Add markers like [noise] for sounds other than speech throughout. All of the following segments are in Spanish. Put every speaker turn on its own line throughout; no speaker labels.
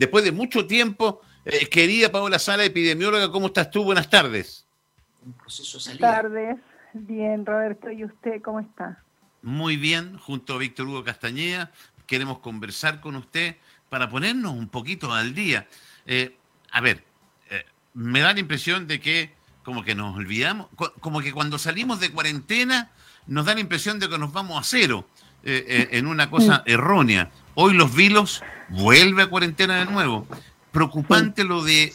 después de mucho tiempo. Eh, querida Paola Sala, epidemióloga, ¿cómo estás tú? Buenas tardes.
Buenas tardes. Bien, Roberto. ¿Y usted cómo está?
Muy bien, junto a Víctor Hugo Castañeda. Queremos conversar con usted para ponernos un poquito al día. Eh, a ver, eh, me da la impresión de que como que nos olvidamos, como que cuando salimos de cuarentena nos da la impresión de que nos vamos a cero en una cosa errónea. Hoy los vilos vuelve a cuarentena de nuevo. Preocupante lo de,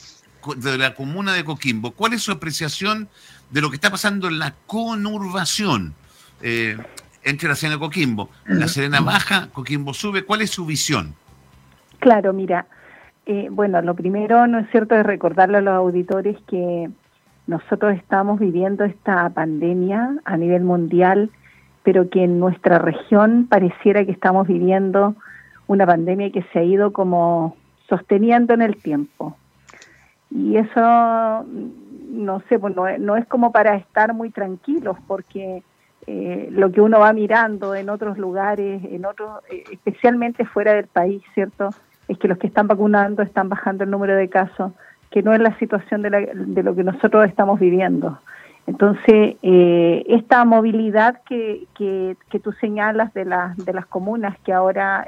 de la comuna de Coquimbo. ¿Cuál es su apreciación de lo que está pasando en la conurbación eh, entre la Serena y Coquimbo? La Serena baja, Coquimbo sube. ¿Cuál es su visión?
Claro, mira, eh, bueno, lo primero, ¿no es cierto?, es recordarle a los auditores que nosotros estamos viviendo esta pandemia a nivel mundial, pero que en nuestra región pareciera que estamos viviendo una pandemia que se ha ido como sosteniendo en el tiempo. Y eso, no sé, pues no, es como para estar muy tranquilos, porque eh, lo que uno va mirando en otros lugares, en otros, eh, especialmente fuera del país, ¿cierto? Es que los que están vacunando están bajando el número de casos, que no es la situación de, la, de lo que nosotros estamos viviendo. Entonces, eh, esta movilidad que, que, que, tú señalas de, las de las comunas que ahora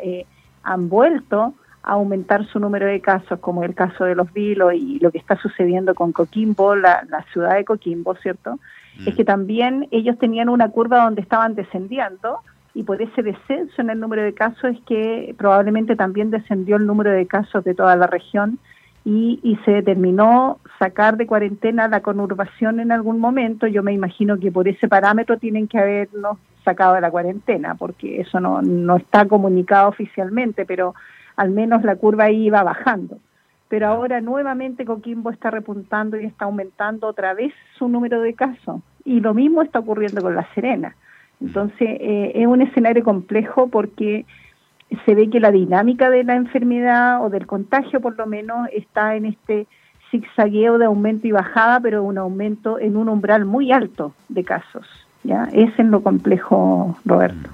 han vuelto a aumentar su número de casos, como el caso de los vilos y lo que está sucediendo con Coquimbo, la, ciudad de Coquimbo, ¿cierto? Es que mm. también ellos tenían una curva donde estaban descendiendo y por ese descenso en el número de casos es que probablemente también descendió el número de casos de toda la región y, y se determinó sacar de cuarentena la conurbación en algún momento. Yo me imagino que por ese parámetro tienen que habernos sacado de la cuarentena, porque eso no, no está comunicado oficialmente, pero al menos la curva iba bajando. Pero ahora nuevamente Coquimbo está repuntando y está aumentando otra vez su número de casos. Y lo mismo está ocurriendo con La Serena. Entonces eh, es un escenario complejo porque se ve que la dinámica de la enfermedad o del contagio por lo menos está en este zigzagueo de aumento y bajada, pero un aumento en un umbral muy alto de casos. ¿ya? Es en lo complejo, Roberto.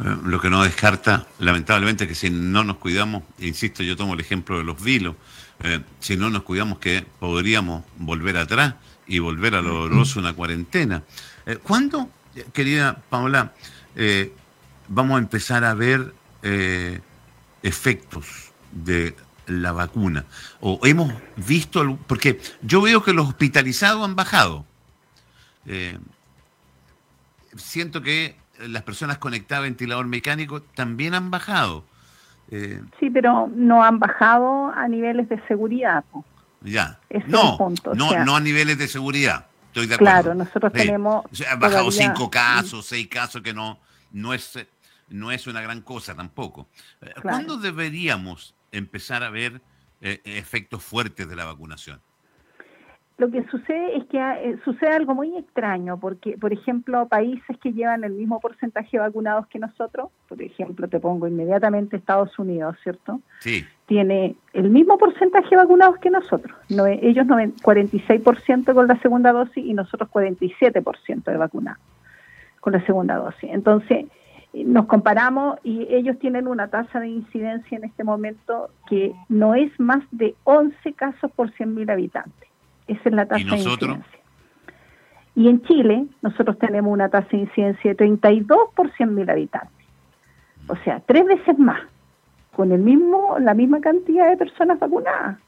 Eh, lo que no descarta, lamentablemente, que si no nos cuidamos, insisto, yo tomo el ejemplo de los vilos, eh, si no nos cuidamos que podríamos volver atrás y volver a lo doloroso una cuarentena. Eh, ¿Cuándo, querida Paola, vamos a empezar a ver efectos de la vacuna? ¿O hemos visto, porque yo veo que los hospitalizados han bajado. siento que las personas conectadas a ventilador mecánico también han bajado.
Eh, sí, pero no han bajado a niveles de seguridad.
Ya. no, no, no a niveles de seguridad. Estoy de acuerdo.
Claro, nosotros tenemos.
han bajado cinco casos, seis casos, que no, no, es, no es una gran cosa tampoco. Eh, ¿Cuándo deberíamos empezar a ver eh, efectos fuertes de la vacunación?
Lo que sucede es que eh, sucede algo muy extraño, porque, por ejemplo, países que llevan el mismo porcentaje de vacunados que nosotros, por ejemplo, te pongo inmediatamente Estados Unidos, ¿cierto?
Sí.
Tiene el mismo porcentaje de vacunados que nosotros. No, ellos 46% con la segunda dosis y nosotros 47% de vacunados con la segunda dosis. Entonces, nos comparamos y ellos tienen una tasa de incidencia en este momento que no es más de 11 casos por 100.000 habitantes. Esa es la tasa de incidencia. Y en Chile, nosotros tenemos una tasa de incidencia de 32 por 100.000 habitantes. O sea, tres veces más, con el mismo, la misma cantidad de personas vacunadas.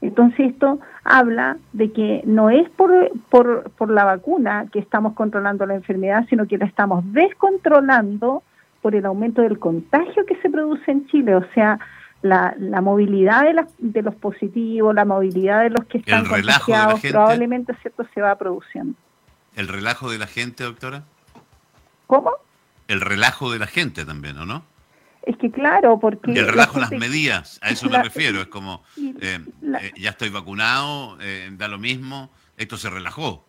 Entonces esto habla de que no es por, por, por la vacuna que estamos controlando la enfermedad, sino que la estamos descontrolando por el aumento del contagio que se produce en Chile. O sea, la, la movilidad de, de los positivos, la movilidad de los que están contagiados, probablemente cierto se va produciendo.
¿El relajo de la gente, doctora?
¿Cómo?
El relajo de la gente también, ¿o no?
Es que claro, porque...
El relajo las medidas, a eso me refiero, es como, eh, eh, ya estoy vacunado, eh, da lo mismo, esto se relajó.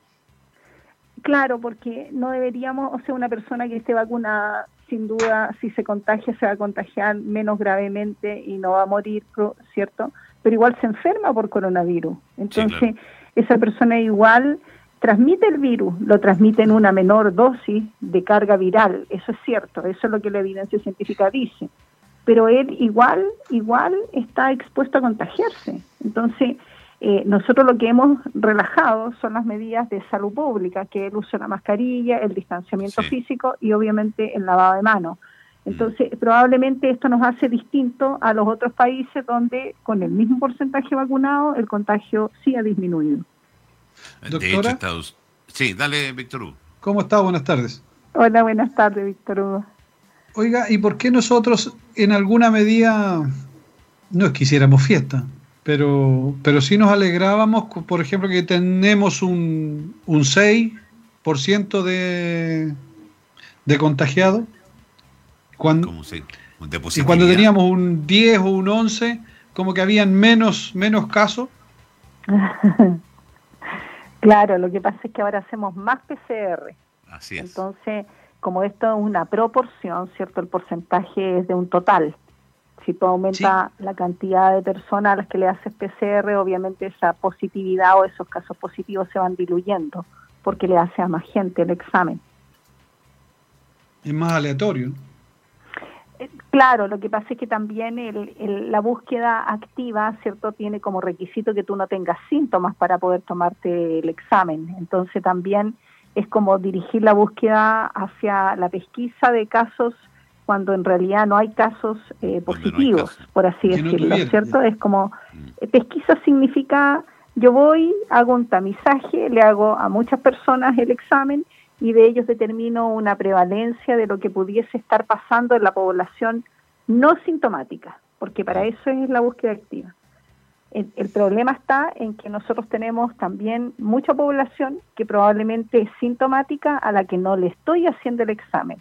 Claro, porque no deberíamos, o sea, una persona que esté vacunada sin duda, si se contagia, se va a contagiar menos gravemente y no va a morir, ¿cierto? Pero igual se enferma por coronavirus. Entonces, esa persona igual transmite el virus, lo transmite en una menor dosis de carga viral. Eso es cierto, eso es lo que la evidencia científica dice. pero él igual, igual está expuesto a contagiarse. Entonces, eh, nosotros lo que hemos relajado son las medidas de salud pública, que es el uso de la mascarilla, el distanciamiento físico y obviamente el lavado de manos. Entonces, probablemente esto nos hace distinto a los otros países donde con el mismo porcentaje vacunado el contagio sí ha disminuido.
Doctora, Sí, dale, Víctor Hugo.
¿Cómo está? Buenas tardes.
Hola, buenas tardes, Víctor Hugo.
Oiga, ¿y por qué nosotros en alguna medida no es que hiciéramos fiesta, pero, pero sí nos alegrábamos, por ejemplo, que tenemos un, un 6% de, de contagiados? Cuando, y cuando teníamos un 10 o un 11, como que habían menos, menos casos. [laughs]
claro, lo que pasa es que ahora hacemos más PCR.
Así es.
Entonces, como esto es una proporción, ¿cierto? El porcentaje es de un total. Si tú aumentas la cantidad de personas a las que le haces PCR, obviamente esa positividad o esos casos positivos se van diluyendo porque le hace a más gente el examen.
Es más aleatorio.
Claro, lo que pasa es que también el, la búsqueda activa, ¿cierto? Tiene como requisito que tú no tengas síntomas para poder tomarte el examen. Entonces también es como dirigir la búsqueda hacia la pesquisa de casos cuando en realidad no hay casos eh, positivos, por así decirlo, ¿cierto? Es como, mm. pesquisa significa, yo voy, hago un tamizaje, le hago a muchas personas el examen y de ellos determino una prevalencia de lo que pudiese estar pasando en la población no sintomática, porque para eso es la búsqueda activa. El, problema está en que nosotros tenemos también mucha población que probablemente es sintomática a la que no le estoy haciendo el examen.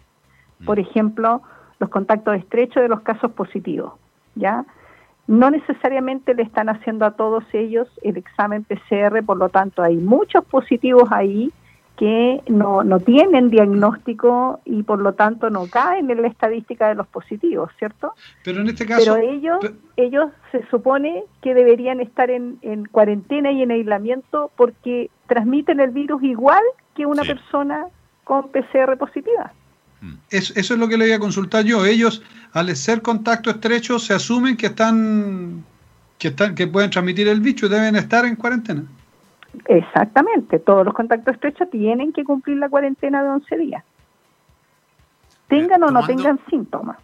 Mm. Por ejemplo, los contactos estrechos de los casos positivos, ¿ya? No necesariamente le están haciendo a todos ellos el examen PCR, por lo tanto hay muchos positivos ahí que no, no tienen diagnóstico y por lo tanto no caen en la estadística de los positivos, ¿cierto?
Pero en este caso...
Pero ellos, ellos se supone que deberían estar en, en, cuarentena y en aislamiento porque transmiten el virus igual que una persona con PCR positiva.
Mm. Eso, eso es lo que le voy a consultar yo. Ellos, al ser contacto estrecho, se asumen que están, que están, que pueden transmitir el bicho y deben estar en cuarentena.
Exactamente, todos los contactos estrechos tienen que cumplir la cuarentena de 11 días. Tengan o no tengan síntomas.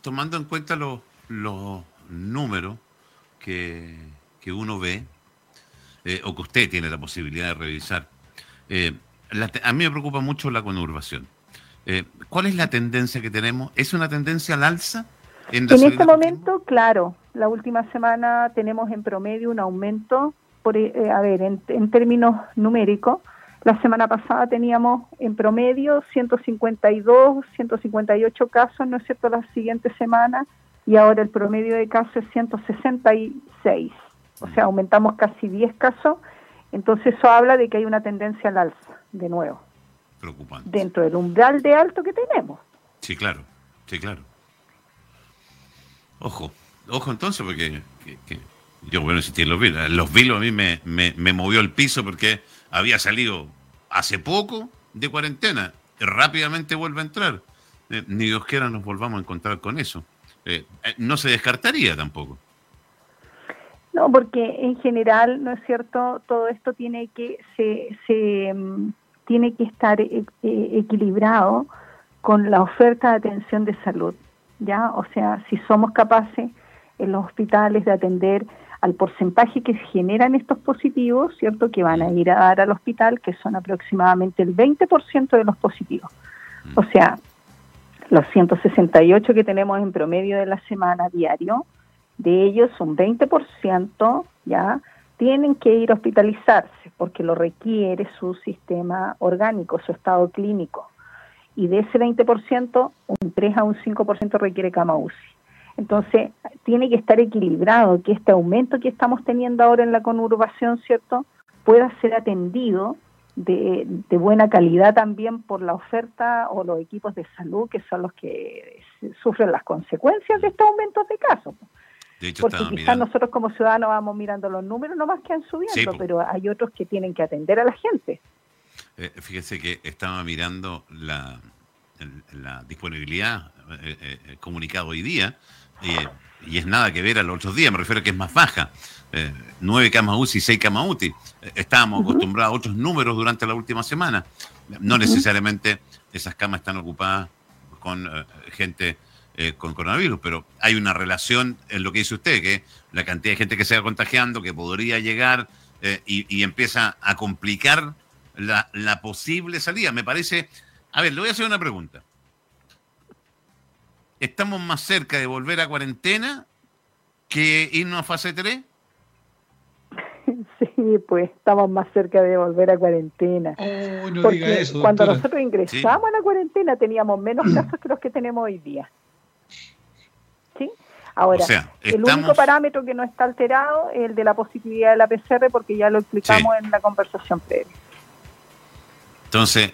Tomando en cuenta los, los números que, uno ve, eh, o que usted tiene la posibilidad de revisar, eh, a mí me preocupa mucho la conurbación. Eh, ¿Cuál es la tendencia que tenemos? ¿Es una tendencia al alza?
En, en este momento, claro, la última semana tenemos en promedio un aumento eh, a ver, en, términos numéricos, la semana pasada teníamos en promedio 152, 158 casos, ¿no es cierto?, la siguiente semana, y ahora el promedio de casos es 166. O sea, aumentamos casi 10 casos, entonces eso habla de que hay una tendencia al alza, de nuevo.
Preocupante.
Dentro del umbral de alto que tenemos.
Sí, claro, sí, claro. Ojo, ojo entonces, porque yo, bueno, si los vilos. Los vilos a mí me, me, movió el piso porque había salido hace poco de cuarentena. Rápidamente vuelve a entrar. Eh, ni Dios quiera nos volvamos a encontrar con eso. Eh, eh, no se descartaría tampoco.
No, porque en general, ¿no es cierto? Todo esto tiene que, se, se mm, tiene que estar equilibrado con la oferta de atención de salud. ¿Ya? O sea, si somos capaces en los hospitales de atender al porcentaje que generan estos positivos, ¿cierto? Que van a ir a dar al hospital, que son aproximadamente el 20% de los positivos. O sea, los 168 que tenemos en promedio de la semana diario, de ellos un 20% ya tienen que ir a hospitalizarse porque lo requiere su sistema orgánico, su estado clínico. Y de ese 20%, un 3 a un 5% requiere cama UCI. Entonces, tiene que estar equilibrado, que este aumento que estamos teniendo ahora en la conurbación, ¿cierto?, pueda ser atendido de, buena calidad también por la oferta o los equipos de salud, que son los que sufren las consecuencias de estos aumentos de casos. Porque quizás nosotros como ciudadanos vamos mirando los números, no más que han subiendo, pero hay otros que tienen que atender a la gente.
Eh, fíjese que estaba mirando la, la disponibilidad comunicado hoy día, y es nada que ver a los otros días, me refiero a que es más baja. nueve camas UCI, seis camas UTI. estábamos acostumbrados a otros números durante la última semana. No necesariamente esas camas están ocupadas con gente con coronavirus, pero hay una relación en lo que dice usted, que la cantidad de gente que se va contagiando, que podría llegar y, empieza a complicar la, la posible salida. Me parece. A ver, le voy a hacer una pregunta. ¿Estamos más cerca de volver a cuarentena que irnos a fase 3? [laughs]
Sí, pues estamos más cerca de volver a cuarentena.
Oh, no diga eso,
cuando nosotros ingresamos a la cuarentena teníamos menos [clears throat] casos que los que tenemos hoy día. ¿Sí? Ahora, el único parámetro que no está alterado es el de la positividad de la PCR porque ya lo explicamos en la conversación previa.
Entonces,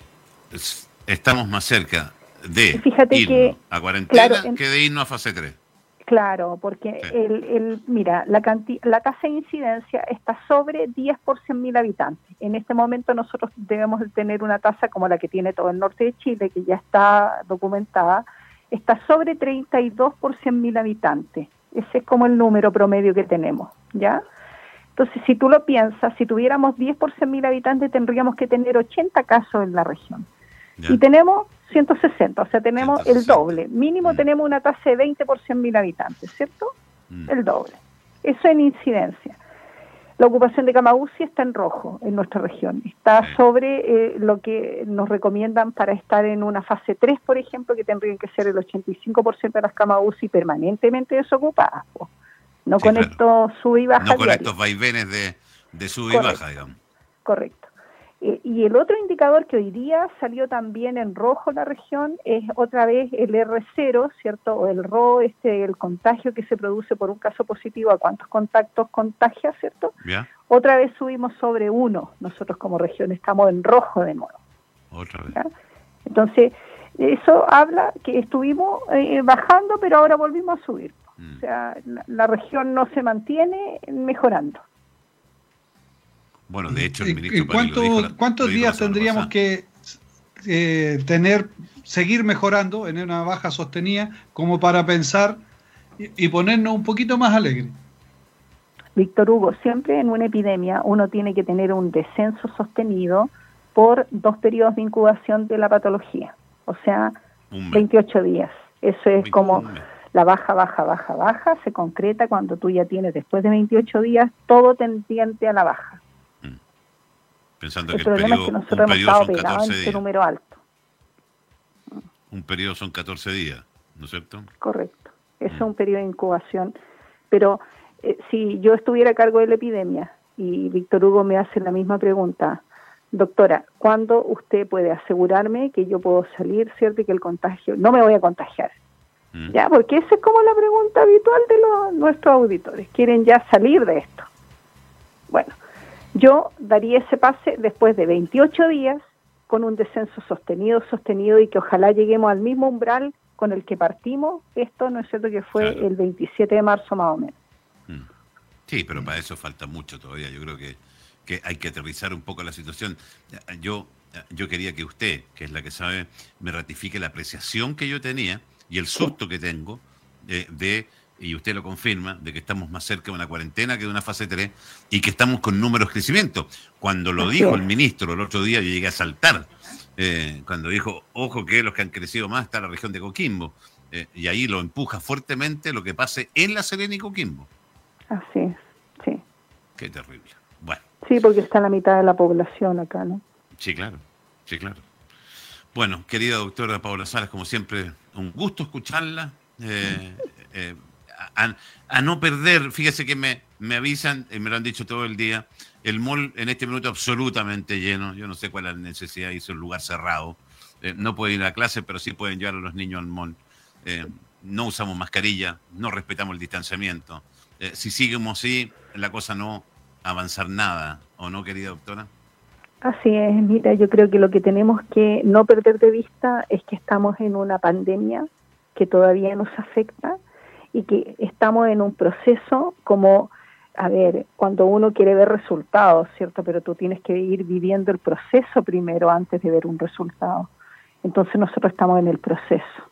estamos más cerca de
irnos
a cuarentena que de irnos a fase 3.
Claro, porque el, el, mira, la, la tasa de incidencia está sobre 10 por 100 mil habitantes. En este momento nosotros debemos tener una tasa como la que tiene todo el norte de Chile, que ya está documentada, está sobre 32 por 100 mil habitantes. Ese es como el número promedio que tenemos, ¿ya? Entonces, si tú lo piensas, si tuviéramos 10 por 100 mil habitantes, tendríamos que tener 80 casos en la región. Y tenemos 160, o sea, tenemos el doble. Mínimo mm. tenemos una tasa de 20 por 100 mil habitantes, ¿cierto? Mm. El doble. Eso en incidencia. La ocupación de cama está en rojo en nuestra región. Está sobre eh, lo que nos recomiendan para estar en una fase 3, por ejemplo, que tendrían que ser el 85% de las camas UCI permanentemente desocupadas. No con estos sub y baja.
No con estos vaivenes de, de sub y baja, digamos.
Correcto. Eh, y el otro indicador que hoy día salió también en rojo en la región es otra vez el R0, ¿cierto? O el RO, este, el contagio que se produce por un caso positivo, a cuántos contactos contagia, ¿cierto? Otra vez subimos sobre uno, nosotros como región estamos en rojo de nuevo.
Otra vez.
Entonces, eso habla que estuvimos eh, bajando, pero ahora volvimos a subir. Mm. O sea, la, región no se mantiene mejorando.
Bueno, de hecho, el
ministro ¿Cuántos días tendríamos que eh, tener, seguir mejorando en una baja sostenida como para pensar y, ponernos un poquito más alegres?
Víctor Hugo, siempre en una epidemia uno tiene que tener un descenso sostenido por dos periodos de incubación de la patología, o sea, 28 días. Eso es como la baja, baja, baja, baja, se concreta cuando tú ya tienes después de 28 días todo tendiente a la baja.
Pensando el que problema es que nosotros hemos estado pegados en ese
número alto.
Un periodo son 14 días, ¿no es cierto?
Correcto. Eso es mm. un periodo de incubación. Pero eh, si yo estuviera a cargo de la epidemia y Víctor Hugo me hace la misma pregunta, doctora, ¿cuándo usted puede asegurarme que yo puedo salir, cierto, y que el contagio, no me voy a contagiar? Mm. Ya, porque esa es como la pregunta habitual de los, nuestros auditores. Quieren ya salir de esto. Bueno, yo daría ese pase después de 28 días con un descenso sostenido, sostenido y que ojalá lleguemos al mismo umbral con el que partimos. Esto no es cierto que fue el 27 de marzo más o menos. Mm.
Sí, pero para eso falta mucho todavía. Yo creo que, que hay que aterrizar un poco la situación. Yo, yo quería que usted, que es la que sabe, me ratifique la apreciación que yo tenía y el susto que tengo de, y usted lo confirma, de que estamos más cerca de una cuarentena que de una fase 3 y que estamos con números de crecimiento. Cuando lo dijo el ministro el otro día, yo llegué a saltar. Eh, cuando dijo, ojo que los que han crecido más está la región de Coquimbo. Eh, y ahí lo empuja fuertemente lo que pase en la Serena y Coquimbo.
Así es, sí.
Qué terrible. Bueno.
Sí, porque está la mitad de la población acá, ¿no?
Sí, claro, sí, claro. Bueno, querida doctora Paula Salas, como siempre, un gusto escucharla. Eh, [laughs] eh, a, no perder, fíjese que me, me avisan, y me lo han dicho todo el día, el mall en este minuto absolutamente lleno. Yo no sé cuál es la necesidad, hizo un lugar cerrado. Eh, no pueden ir a clase, pero sí pueden llevar a los niños al mall. no usamos mascarilla, no respetamos el distanciamiento. si seguimos así, la cosa no avanzar nada, ¿o no, querida doctora?
Así es, mira, yo creo que lo que tenemos que no perder de vista es que estamos en una pandemia que todavía nos afecta y que estamos en un proceso como, a ver, cuando uno quiere ver resultados, ¿cierto? Pero tú tienes que ir viviendo el proceso primero antes de ver un resultado. Entonces nosotros estamos en el proceso.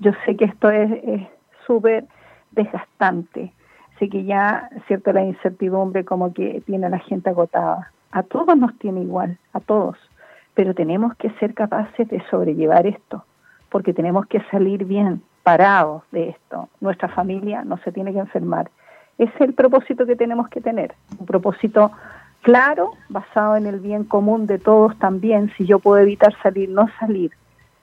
Yo sé que esto es súper desgastante, sé que ya, cierto, la incertidumbre como que tiene a la gente agotada. A todos nos tiene igual, a todos, pero tenemos que ser capaces de sobrellevar esto, porque tenemos que salir bien, parados de esto. Nuestra familia no se tiene que enfermar. Ese es el propósito que tenemos que tener, un propósito claro, basado en el bien común de todos también, si yo puedo evitar salir, no salir,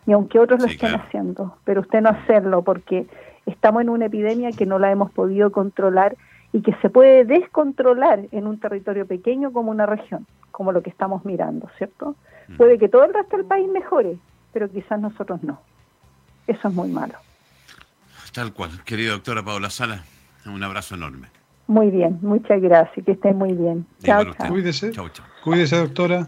ni aunque otros lo estén haciendo, pero usted no hacerlo porque estamos en una epidemia que no la hemos podido controlar y que se puede descontrolar en un territorio pequeño como una región, como lo que estamos mirando, ¿cierto? Mm. Puede que todo el resto del país mejore, pero quizás nosotros no. Eso es muy malo.
Tal cual. Querida doctora Paola Sala, un abrazo enorme.
Muy bien, muchas gracias, que estén muy bien.
Chao, chao. Cuídese. Chao, chao. Cuídese, doctora.